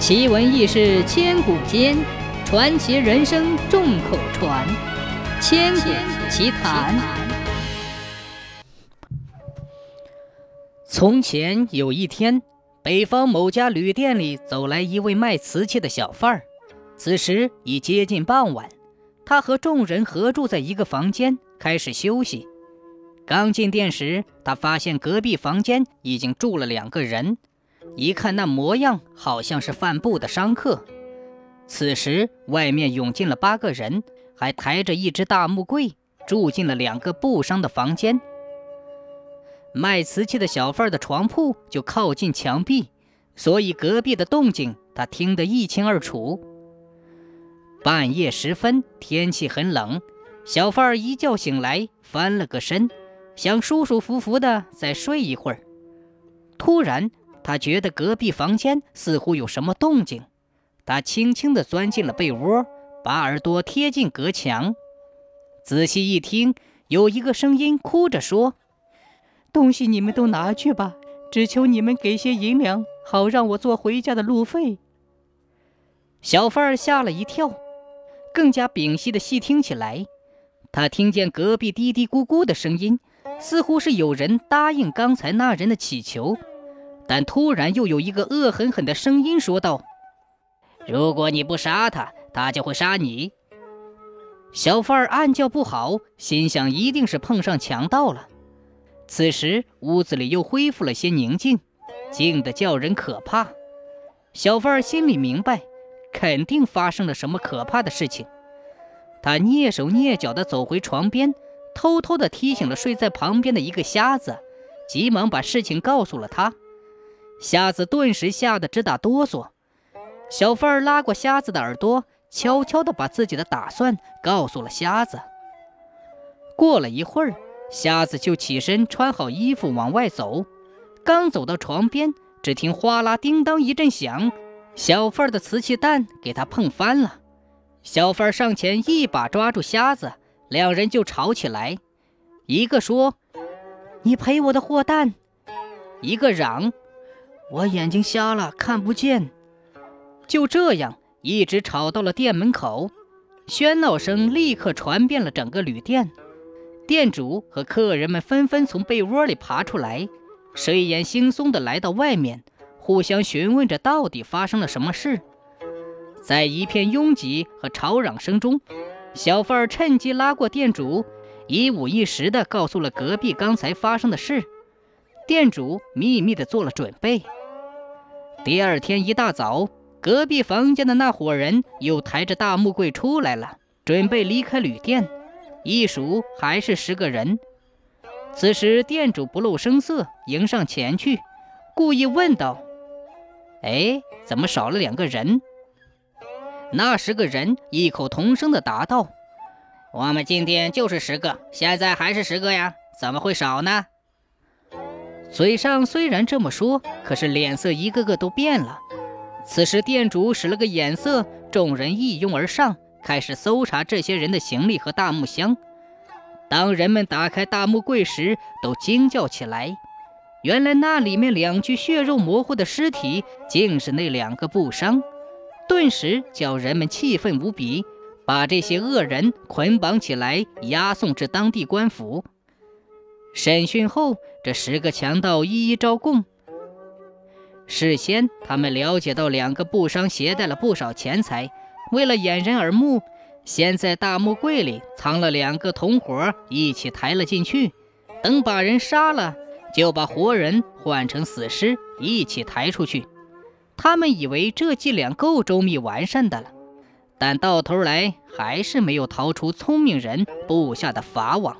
奇闻异事千古间，传奇人生众口传。千古奇谈。从前有一天，北方某家旅店里走来一位卖瓷器的小贩儿。此时已接近傍晚，他和众人合住在一个房间，开始休息。刚进店时，他发现隔壁房间已经住了两个人。一看那模样，好像是贩布的商客。此时外面涌进了八个人，还抬着一只大木柜，住进了两个布商的房间。卖瓷器的小贩的床铺就靠近墙壁，所以隔壁的动静他听得一清二楚。半夜时分，天气很冷，小贩一觉醒来，翻了个身，想舒舒服服的再睡一会儿。突然，他觉得隔壁房间似乎有什么动静，他轻轻地钻进了被窝，把耳朵贴近隔墙，仔细一听，有一个声音哭着说：“东西你们都拿去吧，只求你们给些银两，好让我做回家的路费。”小贩儿吓了一跳，更加屏息地细听起来，他听见隔壁嘀嘀咕咕的声音，似乎是有人答应刚才那人的乞求。但突然又有一个恶狠狠的声音说道：“如果你不杀他，他就会杀你。”小贩儿暗叫不好，心想一定是碰上强盗了。此时屋子里又恢复了些宁静，静得叫人可怕。小贩儿心里明白，肯定发生了什么可怕的事情。他蹑手蹑脚地走回床边，偷偷地提醒了睡在旁边的一个瞎子，急忙把事情告诉了他。瞎子顿时吓得直打哆嗦，小贩儿拉过瞎子的耳朵，悄悄地把自己的打算告诉了瞎子。过了一会儿，瞎子就起身穿好衣服往外走，刚走到床边，只听哗啦叮当一阵响，小贩儿的瓷器蛋给他碰翻了。小贩儿上前一把抓住瞎子，两人就吵起来，一个说：“你赔我的货蛋！”一个嚷。我眼睛瞎了，看不见。就这样，一直吵到了店门口，喧闹声立刻传遍了整个旅店。店主和客人们纷纷从被窝里爬出来，睡眼惺忪地来到外面，互相询问着到底发生了什么事。在一片拥挤和吵嚷声中，小贩趁机拉过店主，一五一十地告诉了隔壁刚才发生的事。店主秘密地做了准备。第二天一大早，隔壁房间的那伙人又抬着大木柜出来了，准备离开旅店。一数还是十个人。此时店主不露声色，迎上前去，故意问道：“哎，怎么少了两个人？”那十个人异口同声地答道：“我们进店就是十个，现在还是十个呀，怎么会少呢？”嘴上虽然这么说，可是脸色一个个都变了。此时店主使了个眼色，众人一拥而上，开始搜查这些人的行李和大木箱。当人们打开大木柜时，都惊叫起来。原来那里面两具血肉模糊的尸体，竟是那两个布商。顿时叫人们气愤无比，把这些恶人捆绑起来，押送至当地官府。审讯后，这十个强盗一一招供。事先，他们了解到两个布商携带了不少钱财，为了掩人耳目，先在大木柜里藏了两个同伙，一起抬了进去。等把人杀了，就把活人换成死尸，一起抬出去。他们以为这伎俩够周密完善的了，但到头来还是没有逃出聪明人布下的法网。